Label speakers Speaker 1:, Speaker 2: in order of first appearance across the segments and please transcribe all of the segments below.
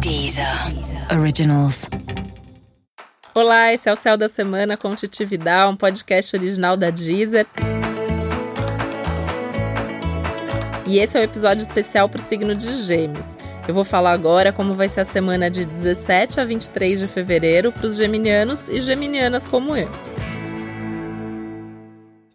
Speaker 1: Deezer. Originals.
Speaker 2: Olá, esse é o Céu da Semana com Titividade, um podcast original da Deezer. E esse é o um episódio especial para o signo de Gêmeos. Eu vou falar agora como vai ser a semana de 17 a 23 de fevereiro para os geminianos e geminianas como eu.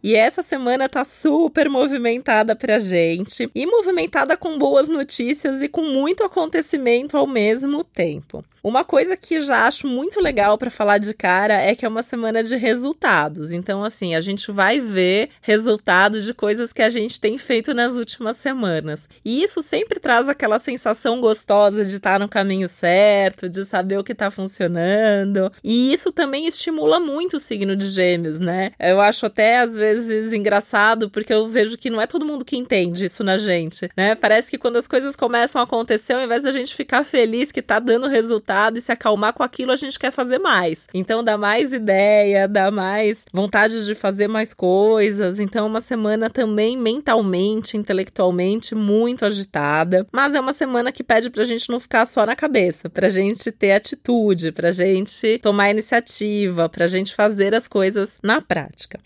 Speaker 2: E essa semana tá super movimentada pra gente e movimentada com boas notícias e com muito acontecimento ao mesmo tempo. Uma coisa que já acho muito legal para falar de cara é que é uma semana de resultados. Então, assim, a gente vai ver resultados de coisas que a gente tem feito nas últimas semanas. E isso sempre traz aquela sensação gostosa de estar no caminho certo, de saber o que tá funcionando. E isso também estimula muito o signo de Gêmeos, né? Eu acho até às vezes engraçado, porque eu vejo que não é todo mundo que entende isso na gente, né? Parece que quando as coisas começam a acontecer, ao invés da gente ficar feliz que tá dando resultado, e se acalmar com aquilo, a gente quer fazer mais. Então dá mais ideia, dá mais vontade de fazer mais coisas. Então, é uma semana também mentalmente, intelectualmente muito agitada. Mas é uma semana que pede pra gente não ficar só na cabeça, pra gente ter atitude, pra gente tomar iniciativa, pra gente fazer as coisas na prática.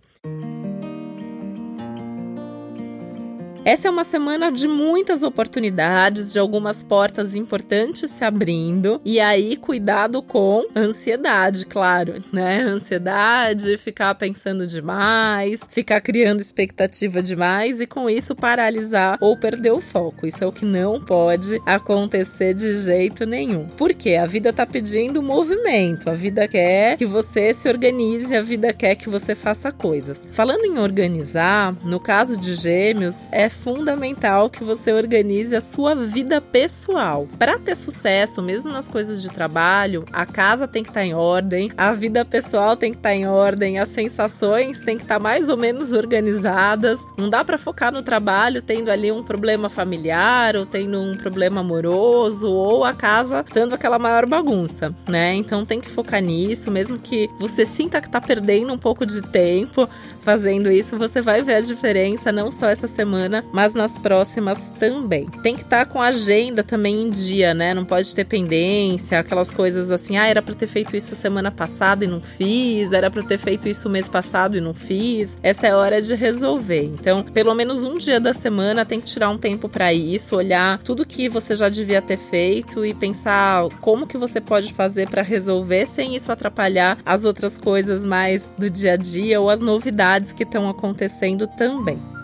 Speaker 2: Essa é uma semana de muitas oportunidades, de algumas portas importantes se abrindo. E aí, cuidado com ansiedade, claro, né? Ansiedade, ficar pensando demais, ficar criando expectativa demais e com isso paralisar ou perder o foco. Isso é o que não pode acontecer de jeito nenhum. Porque a vida tá pedindo movimento, a vida quer que você se organize, a vida quer que você faça coisas. Falando em organizar, no caso de Gêmeos, é fundamental que você organize a sua vida pessoal. Para ter sucesso, mesmo nas coisas de trabalho, a casa tem que estar tá em ordem, a vida pessoal tem que estar tá em ordem, as sensações têm que estar tá mais ou menos organizadas. Não dá para focar no trabalho tendo ali um problema familiar ou tendo um problema amoroso ou a casa tendo aquela maior bagunça, né? Então tem que focar nisso, mesmo que você sinta que tá perdendo um pouco de tempo fazendo isso, você vai ver a diferença não só essa semana, mas nas próximas também. Tem que estar tá com a agenda também em dia, né? Não pode ter pendência, aquelas coisas assim, ah, era para ter feito isso semana passada e não fiz, era para ter feito isso mês passado e não fiz. Essa é hora de resolver. Então, pelo menos um dia da semana tem que tirar um tempo para isso, olhar tudo que você já devia ter feito e pensar como que você pode fazer para resolver sem isso atrapalhar as outras coisas mais do dia a dia ou as novidades que estão acontecendo também.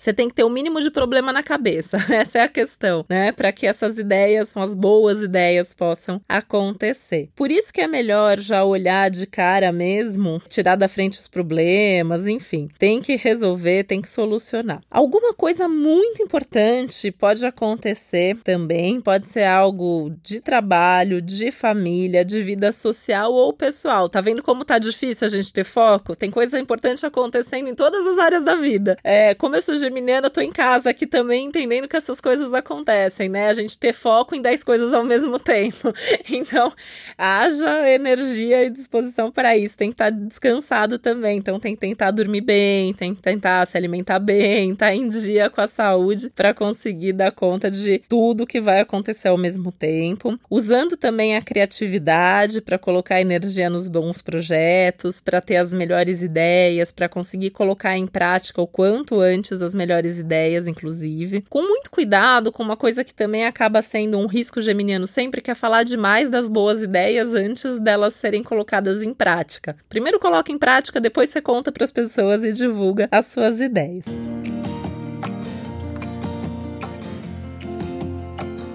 Speaker 2: Você tem que ter o um mínimo de problema na cabeça. Essa é a questão, né? Para que essas ideias, as boas ideias, possam acontecer. Por isso que é melhor já olhar de cara mesmo, tirar da frente os problemas, enfim. Tem que resolver, tem que solucionar. Alguma coisa muito importante pode acontecer também, pode ser algo de trabalho, de família, de vida social ou pessoal. Tá vendo como tá difícil a gente ter foco? Tem coisa importante acontecendo em todas as áreas da vida. É, como eu sugeri geminiana, tô em casa aqui também entendendo que essas coisas acontecem, né? A gente ter foco em 10 coisas ao mesmo tempo. Então, haja energia e disposição para isso. Tem que estar tá descansado também. Então, tem que tentar dormir bem, tem que tentar se alimentar bem, tá em dia com a saúde para conseguir dar conta de tudo que vai acontecer ao mesmo tempo. Usando também a criatividade para colocar energia nos bons projetos, para ter as melhores ideias, para conseguir colocar em prática o quanto antes as melhores ideias, inclusive. Com muito cuidado, com uma coisa que também acaba sendo um risco geminiano sempre, que é falar demais das boas ideias antes delas serem colocadas em prática. Primeiro coloca em prática, depois você conta para as pessoas e divulga as suas ideias.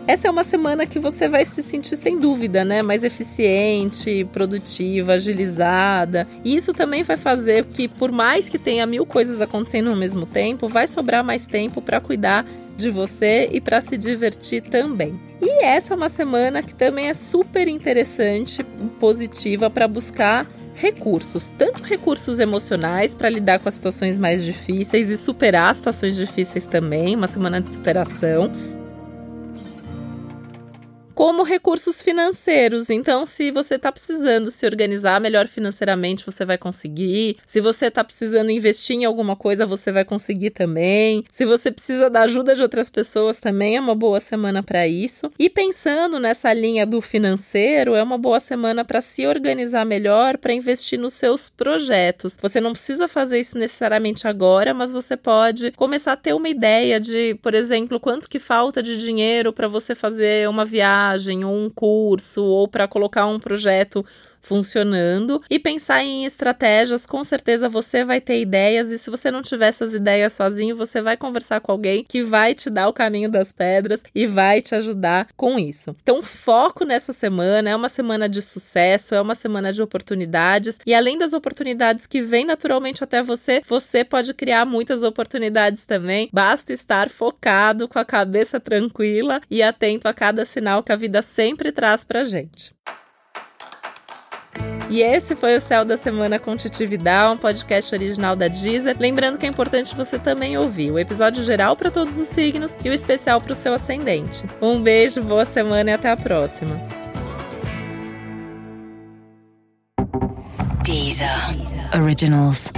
Speaker 2: Essa é uma semana que você vai se sentir sem dúvida, né, mais eficiente, produtiva, agilizada. E isso também vai fazer que, por mais que tenha mil coisas acontecendo ao mesmo tempo, vai sobrar mais tempo para cuidar de você e para se divertir também. E essa é uma semana que também é super interessante, positiva para buscar recursos, tanto recursos emocionais para lidar com as situações mais difíceis e superar situações difíceis também, uma semana de superação como recursos financeiros. Então, se você está precisando se organizar melhor financeiramente, você vai conseguir. Se você está precisando investir em alguma coisa, você vai conseguir também. Se você precisa da ajuda de outras pessoas, também é uma boa semana para isso. E pensando nessa linha do financeiro, é uma boa semana para se organizar melhor, para investir nos seus projetos. Você não precisa fazer isso necessariamente agora, mas você pode começar a ter uma ideia de, por exemplo, quanto que falta de dinheiro para você fazer uma viagem ou um curso ou para colocar um projeto funcionando e pensar em estratégias. Com certeza você vai ter ideias e se você não tiver essas ideias sozinho, você vai conversar com alguém que vai te dar o caminho das pedras e vai te ajudar com isso. Então, foco nessa semana, é uma semana de sucesso, é uma semana de oportunidades e além das oportunidades que vêm naturalmente até você, você pode criar muitas oportunidades também. Basta estar focado, com a cabeça tranquila e atento a cada sinal que a vida sempre traz pra gente. E esse foi o Céu da Semana com Titi Vidal, um podcast original da Deezer. Lembrando que é importante você também ouvir o episódio geral para todos os signos e o especial para o seu ascendente. Um beijo, boa semana e até a próxima.
Speaker 1: Deezer. Originals.